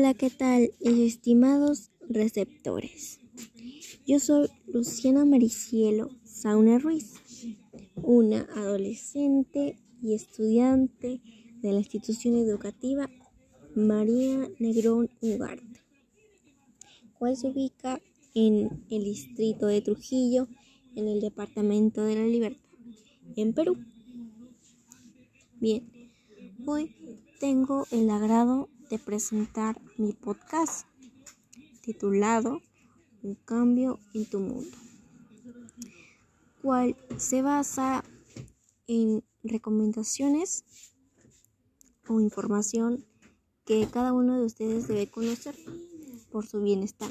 Hola, ¿qué tal, estimados receptores? Yo soy Luciana Maricielo Sauna Ruiz, una adolescente y estudiante de la institución educativa María Negrón Ugarte, cual se ubica en el distrito de Trujillo, en el departamento de la Libertad, en Perú. Bien, hoy tengo el agrado de presentar mi podcast titulado Un cambio en tu mundo, cual se basa en recomendaciones o información que cada uno de ustedes debe conocer por su bienestar,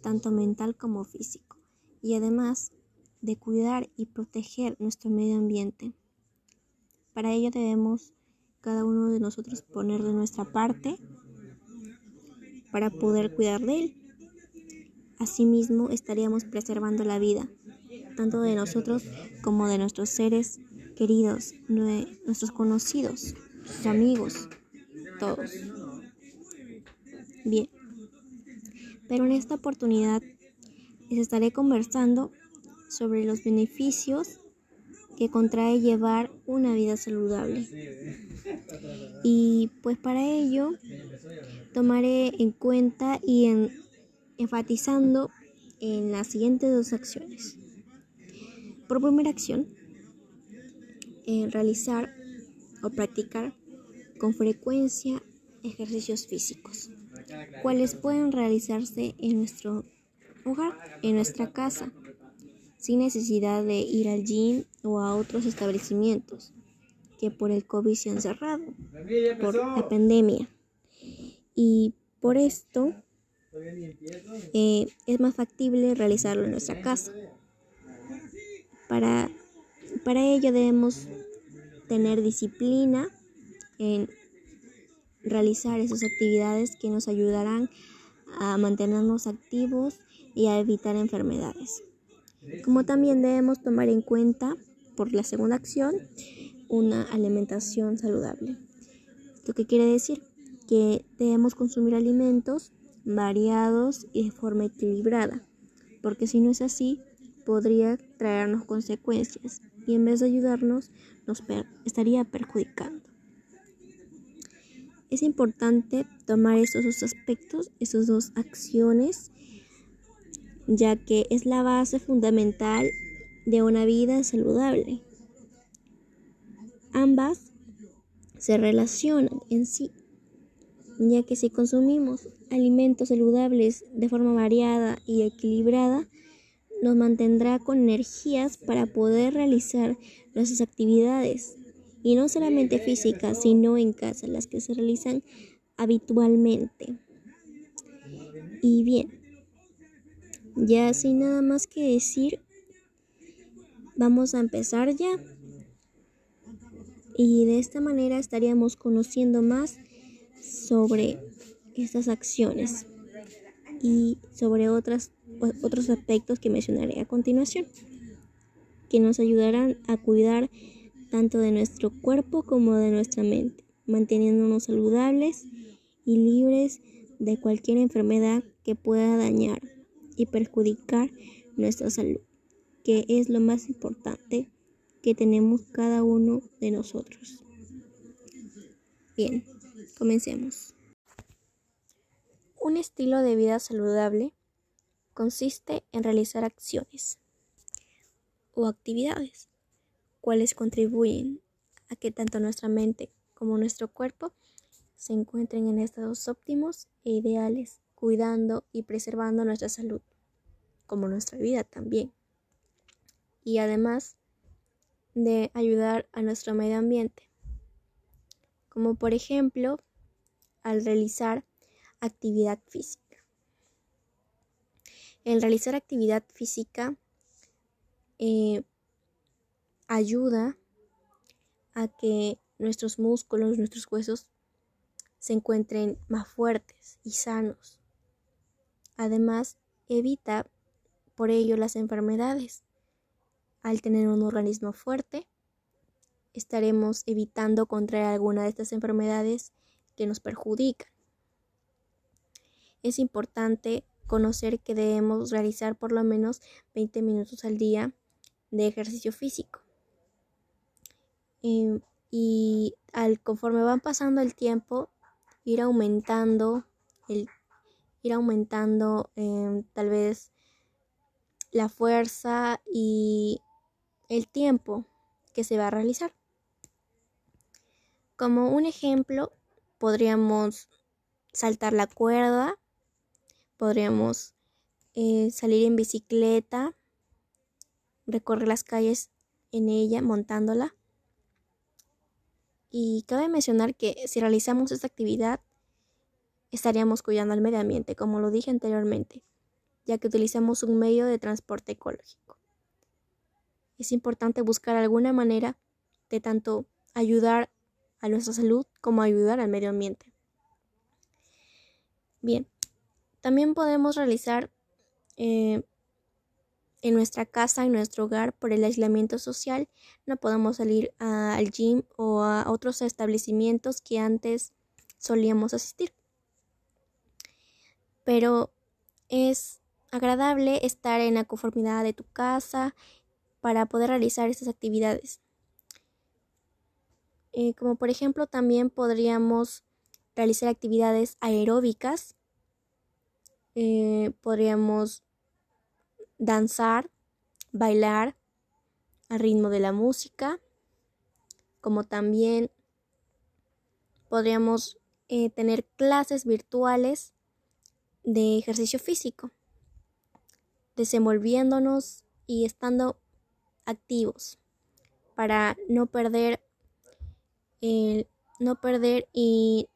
tanto mental como físico, y además de cuidar y proteger nuestro medio ambiente. Para ello debemos cada uno de nosotros poner de nuestra parte para poder cuidar de él. Asimismo, estaríamos preservando la vida, tanto de nosotros como de nuestros seres queridos, nuestros conocidos, sus amigos, todos. Bien, pero en esta oportunidad les estaré conversando sobre los beneficios que contrae llevar una vida saludable. Y pues para ello tomaré en cuenta y en, enfatizando en las siguientes dos acciones. Por primera acción, en realizar o practicar con frecuencia ejercicios físicos, cuales pueden realizarse en nuestro hogar, en nuestra casa sin necesidad de ir al gym o a otros establecimientos que por el COVID se han cerrado, por la pandemia. Y por esto eh, es más factible realizarlo en nuestra casa. Para, para ello debemos tener disciplina en realizar esas actividades que nos ayudarán a mantenernos activos y a evitar enfermedades. Como también debemos tomar en cuenta, por la segunda acción, una alimentación saludable. Lo que quiere decir que debemos consumir alimentos variados y de forma equilibrada, porque si no es así, podría traernos consecuencias y en vez de ayudarnos, nos estaría perjudicando. Es importante tomar esos dos aspectos, esas dos acciones ya que es la base fundamental de una vida saludable. Ambas se relacionan en sí, ya que si consumimos alimentos saludables de forma variada y equilibrada, nos mantendrá con energías para poder realizar nuestras actividades, y no solamente físicas, sino en casa, las que se realizan habitualmente. Y bien, ya sin nada más que decir, vamos a empezar ya. Y de esta manera estaríamos conociendo más sobre estas acciones y sobre otras, otros aspectos que mencionaré a continuación, que nos ayudarán a cuidar tanto de nuestro cuerpo como de nuestra mente, manteniéndonos saludables y libres de cualquier enfermedad que pueda dañar y perjudicar nuestra salud, que es lo más importante que tenemos cada uno de nosotros. Bien, comencemos. Un estilo de vida saludable consiste en realizar acciones o actividades, cuales contribuyen a que tanto nuestra mente como nuestro cuerpo se encuentren en estados óptimos e ideales cuidando y preservando nuestra salud, como nuestra vida también. Y además de ayudar a nuestro medio ambiente, como por ejemplo al realizar actividad física. El realizar actividad física eh, ayuda a que nuestros músculos, nuestros huesos se encuentren más fuertes y sanos Además, evita por ello las enfermedades. Al tener un organismo fuerte, estaremos evitando contraer alguna de estas enfermedades que nos perjudican. es importante conocer que debemos realizar por lo menos 20 minutos al día de ejercicio físico. Em, y al conforme van pasando el tiempo, ir aumentando el ir aumentando em, tal vez la fuerza y el tiempo que se va a realizar. Como un ejemplo, podríamos saltar la cuerda, podríamos eh, salir en bicicleta, recorrer las calles en ella montándola. Y cabe mencionar que si realizamos esta actividad, estaríamos cuidando al medio ambiente, como lo dije anteriormente, ya que utilizamos un medio de transporte ecológico. Es importante buscar alguna manera de tanto ayudar a nuestra salud como ayudar al medio ambiente. Bien, también podemos realizar eh, en nuestra casa, en nuestro hogar, por el aislamiento social, no podemos salir al gym o a otros establecimientos que antes solíamos asistir. Pero es agradable estar en la conformidad de tu casa para poder realizar estas actividades. Eh, como por ejemplo también podríamos realizar actividades aeróbicas, eh, podríamos danzar, bailar al ritmo de la música, como también podríamos eh, tener clases virtuales de ejercicio físico, desenvolviéndonos y estando activos para no perder no perder y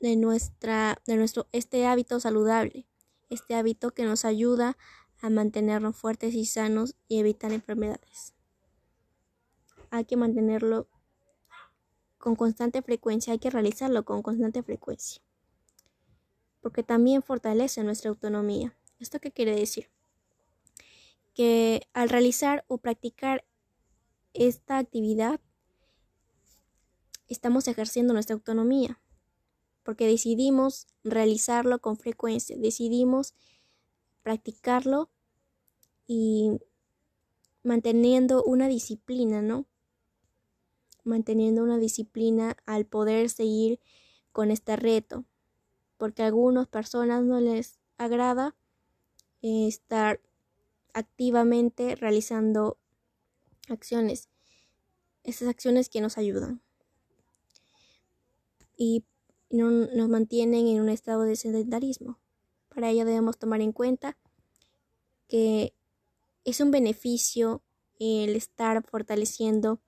de nuestra de nuestro este hábito saludable, este hábito que nos ayuda a mantenernos fuertes y sanos y evitar enfermedades. Hay que mantenerlo con constante frecuencia, hay que realizarlo con constante frecuencia, porque también fortalece nuestra autonomía. ¿Esto qué quiere decir? Que al realizar o practicar esta actividad estamos ejerciendo nuestra autonomía, porque decidimos realizarlo con frecuencia, decidimos practicarlo y manteniendo una disciplina, ¿no? Manteniendo una disciplina al poder seguir con este reto, porque a algunas personas no les agrada eh, estar activamente realizando acciones, esas acciones que nos ayudan y no, nos mantienen en un estado de sedentarismo. Para ello debemos tomar en cuenta que es un beneficio el estar fortaleciendo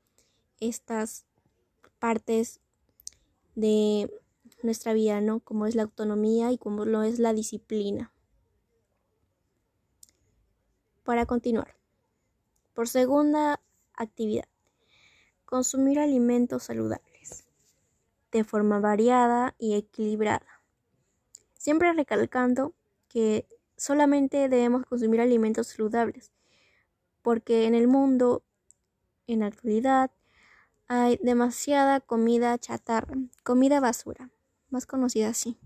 estas partes de nuestra vida, ¿no? Como es la autonomía y como lo es la disciplina. Para continuar, por segunda actividad, consumir alimentos saludables de forma variada y equilibrada. Siempre recalcando que solamente debemos consumir alimentos saludables, porque en el mundo, en la actualidad, hay demasiada comida chatarra, comida basura, más conocida así,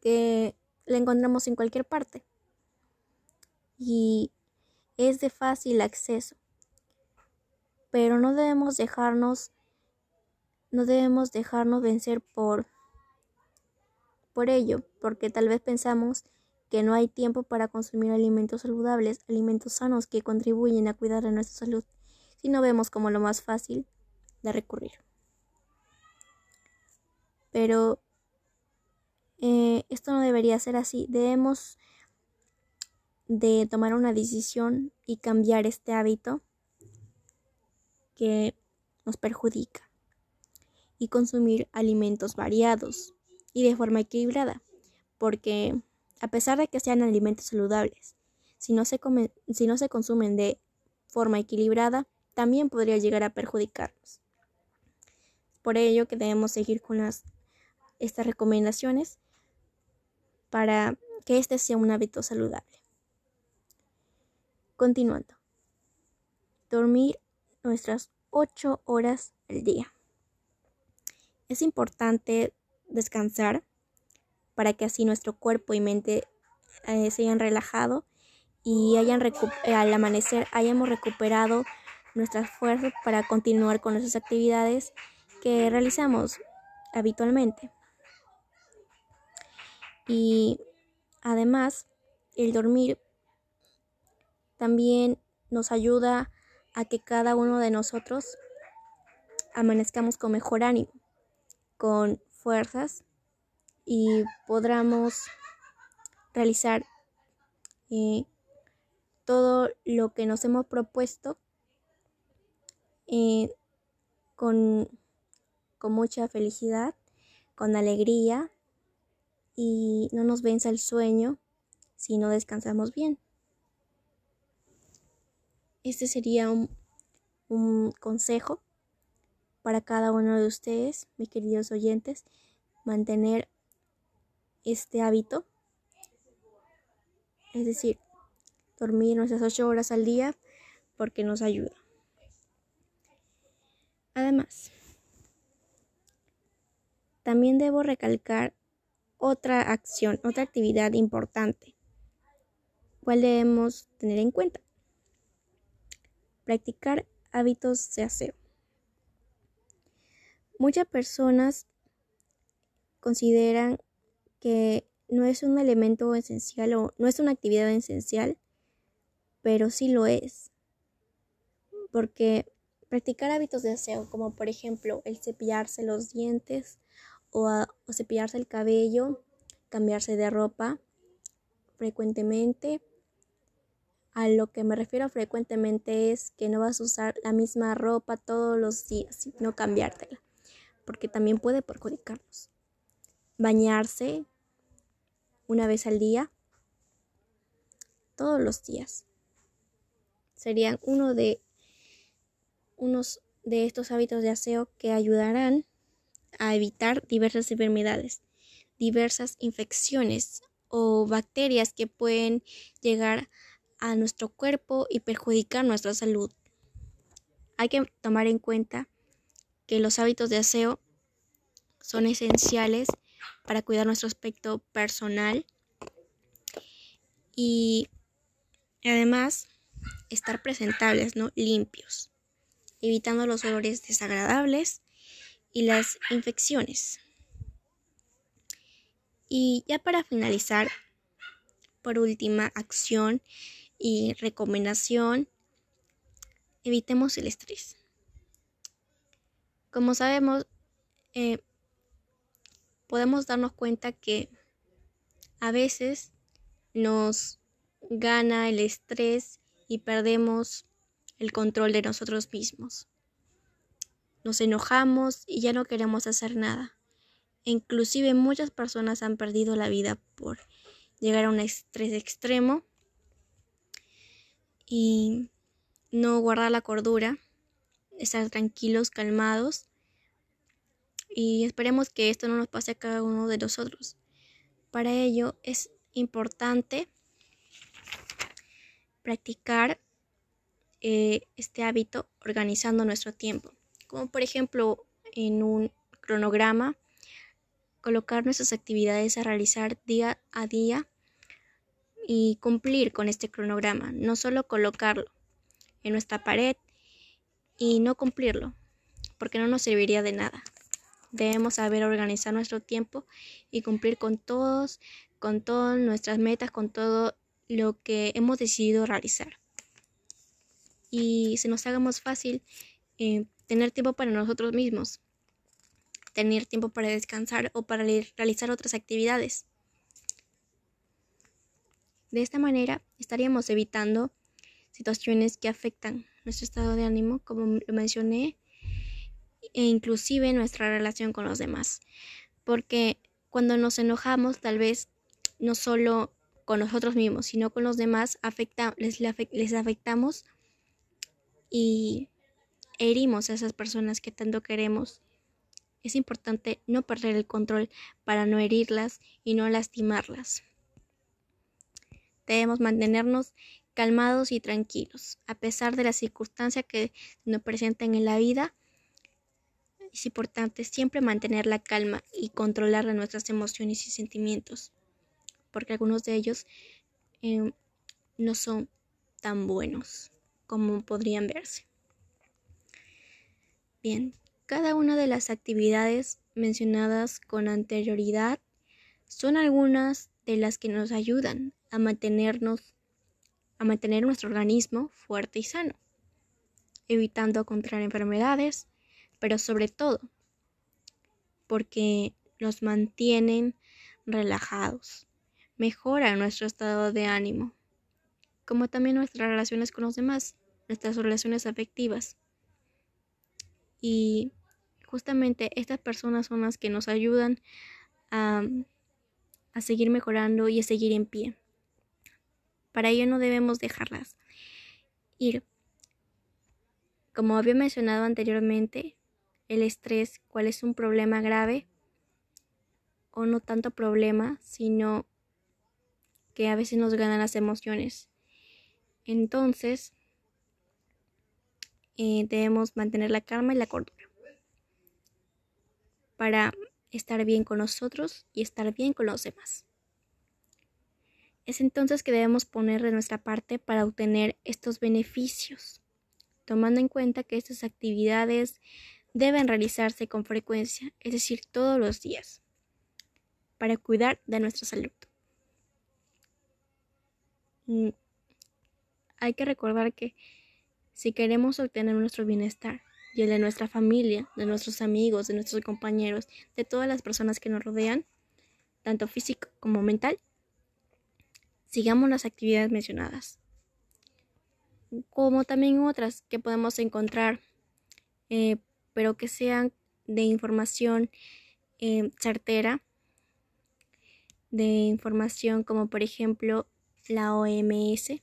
que la encontramos en cualquier parte y es de fácil acceso. Pero no debemos dejarnos no debemos dejarnos vencer por por ello, porque tal vez pensamos que no hay tiempo para consumir alimentos saludables, alimentos sanos que contribuyen a cuidar de nuestra salud, si no vemos como lo más fácil de recurrir. Pero eh, esto no debería ser así. Debemos de tomar una decisión y cambiar este hábito que nos perjudica y consumir alimentos variados y de forma equilibrada, porque a pesar de que sean alimentos saludables, si no se, si no se consumen de forma equilibrada, también podría llegar a perjudicarnos. Por ello que debemos seguir con las, estas recomendaciones para que este sea un hábito saludable. Continuando. Dormir nuestras 8 horas al día. Es importante descansar para que así nuestro cuerpo y mente eh, se hayan relajado y hayan eh, al amanecer hayamos recuperado nuestras fuerzas para continuar con nuestras actividades que realizamos habitualmente. Y además, el dormir también nos ayuda a que cada uno de nosotros amanezcamos con mejor ánimo, con fuerzas y podamos realizar eh, todo lo que nos hemos propuesto eh, con, con mucha felicidad, con alegría y no nos venza el sueño si no descansamos bien. Este sería un, consejo para cada uno de ustedes, mis queridos oyentes, mantener este hábito. Es decir, dormir nuestras ocho horas al día porque nos ayuda. Además, también debo recalcar otra acción, otra actividad importante, cuál debemos tener en cuenta. Practicar hábitos de aseo. Muchas personas consideran que no es un elemento esencial o no es una actividad esencial, pero sí lo es. Porque practicar hábitos de aseo, como por ejemplo el cepillarse los dientes o, o cepillarse el cabello, cambiarse de ropa frecuentemente, a lo que me refiero frecuentemente es que no vas a usar la misma ropa todos los días, no cambiártela, porque también puede perjudicarnos. Bañarse una vez al día, todos los días. Serían uno de unos de estos hábitos de aseo que ayudarán a evitar diversas enfermedades, diversas infecciones o bacterias que pueden llegar a nuestro cuerpo y perjudicar nuestra salud. Hay que tomar en cuenta que los hábitos de aseo son esenciales para cuidar nuestro aspecto personal y además estar presentables, ¿no? limpios, evitando los olores desagradables y las infecciones. Y ya para finalizar, por última acción y recomendación, evitemos el estrés. Como sabemos, eh, podemos darnos cuenta que a veces nos gana el estrés y perdemos el control de nosotros mismos. Nos enojamos y ya no queremos hacer nada. inclusive muchas personas han perdido la vida por llegar a un estrés extremo y no guardar la cordura, estar tranquilos, calmados y esperemos que esto no nos pase a cada uno de nosotros. Para ello es importante practicar eh, este hábito organizando nuestro tiempo, como por ejemplo en un cronograma, colocar nuestras actividades a realizar día a día y cumplir con este cronograma, no solo colocarlo en nuestra pared y no cumplirlo, porque no nos serviría de nada. Debemos saber organizar nuestro tiempo y cumplir con todos, con todas nuestras metas, con todo lo que hemos decidido realizar. Y se nos haga más fácil eh, tener tiempo para nosotros mismos, tener tiempo para descansar o para realizar otras actividades. De esta manera estaríamos evitando situaciones que afectan nuestro estado de ánimo, como lo mencioné, e inclusive nuestra relación con los demás. Porque cuando nos enojamos, tal vez no solo con nosotros mismos, sino con los demás, afecta, les, les afectamos y herimos a esas personas que tanto queremos. Es importante no perder el control para no herirlas y no lastimarlas. Debemos mantenernos calmados y tranquilos, a pesar de las circunstancias que nos presenten en la vida. es importante siempre mantener la calma y controlar nuestras emociones y sentimientos, porque algunos de ellos em, no son tan buenos como podrían verse. Cada una de las actividades mencionadas con anterioridad son algunas de las que nos ayudan a mantenernos a mantener nuestro organismo fuerte y sano, evitando contraer enfermedades, pero sobre todo porque nos mantienen relajados, mejoran nuestro estado de ánimo, como también nuestras relaciones con los demás, nuestras relaciones afectivas. Y justamente estas personas son las que nos ayudan a a seguir mejorando y a seguir en pie. Para ello no debemos dejarlas ir. Como había mencionado anteriormente, el estrés, cuál es un problema grave o no tanto problema, sino que a veces nos ganan las emociones. Entonces, eh, debemos mantener la calma y la cordura para estar bien con nosotros y estar bien con los demás. Es entonces que debemos poner de nuestra parte para obtener estos beneficios, tomando en cuenta que estas actividades deben realizarse con frecuencia, es decir, todos los días, para cuidar de nuestra salud. Mm, hay que recordar que si queremos obtener nuestro bienestar, y el de nuestra familia, de nuestros amigos, de nuestros compañeros, de todas las personas que nos rodean, tanto físico como mental, sigamos las actividades mencionadas, como también otras que podemos encontrar, eh, pero que sean de información eh, de información como por ejemplo la OMS,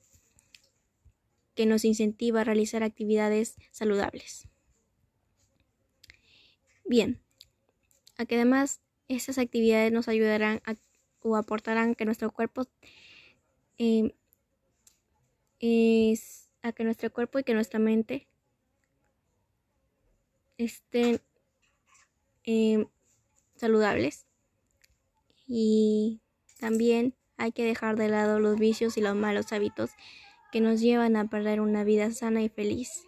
que nos incentiva a realizar actividades saludables. Bien, a que además esas actividades nos ayudarán o aportarán que nuestro cuerpo em, es, a que nuestro cuerpo y que nuestra mente estén em, saludables y también hay que dejar de lado los vicios y los malos hábitos que nos llevan a perder una vida sana y feliz.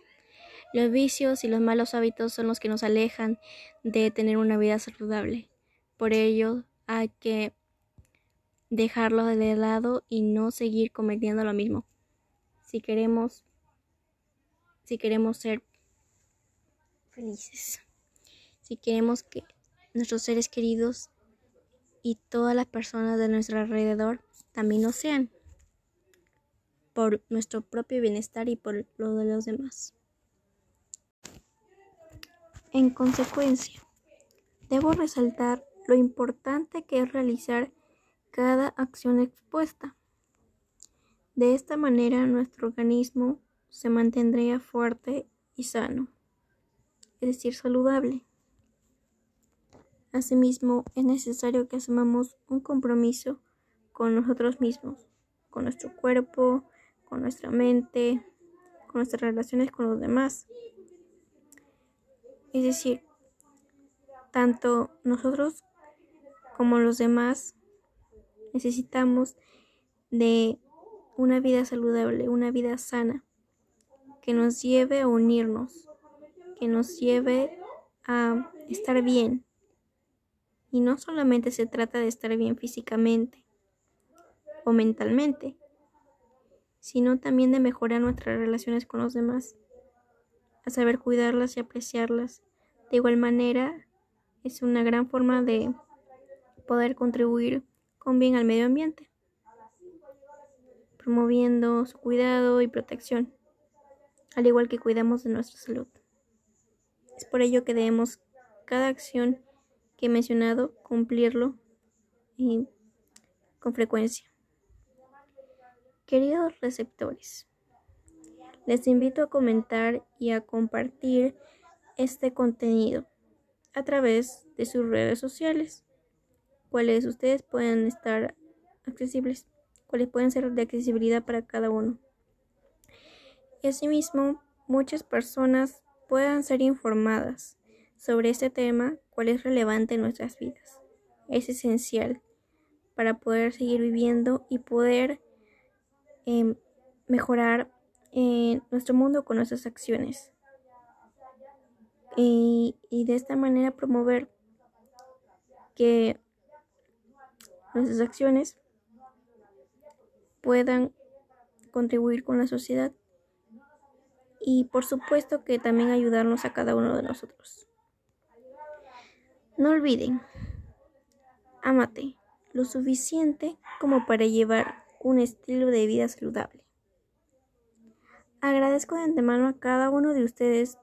Los vicios y los malos hábitos son los que nos alejan de tener una vida saludable. Por ello, hay que dejarlos de lado y no seguir cometiendo lo mismo. Si queremos si queremos ser felices. Si queremos que nuestros seres queridos y todas las personas de nuestro alrededor también lo sean por nuestro propio bienestar y por lo de los demás. En consecuencia, debo resaltar lo importante que es realizar cada acción expuesta. De esta manera nuestro organismo se mantendría fuerte y sano, es decir, saludable. Asimismo, es necesario que asumamos un compromiso con nosotros mismos, con nuestro cuerpo, con nuestra mente, con nuestras relaciones con los demás es decir, tanto nosotros como los demás necesitamos de una vida saludable, una vida sana, que nos lleve a unirnos, que nos lleve a estar bien. Y no solamente se trata de estar bien físicamente o mentalmente, sino también de mejorar nuestras relaciones con los demás a saber cuidarlas y apreciarlas. De igual manera, es una gran forma de poder contribuir con bien al medio ambiente, promoviendo su cuidado y protección, al igual que cuidamos de nuestra salud. Es por ello que debemos cada acción que he mencionado cumplirlo y con frecuencia. Queridos receptores, les invito a comentar y a compartir este contenido a través de sus redes sociales, cuáles ustedes pueden estar accesibles, cuáles pueden ser de accesibilidad para cada uno. Y asimismo, muchas personas puedan ser informadas sobre este tema, cuál es relevante en nuestras vidas. Es esencial para poder seguir viviendo y poder em, mejorar eh, nuestro mundo con nuestras acciones. Y, y de esta manera promover que nuestras acciones puedan contribuir con la sociedad y por supuesto que también ayudarnos a cada uno de nosotros. No olviden, amate lo suficiente como para llevar un estilo de vida saludable. Agradezco de antemano a cada uno de ustedes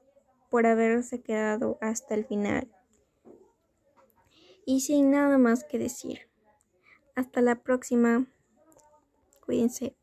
por haberse quedado hasta el final. Y sin nada más que decir. Hasta la próxima. Cuídense.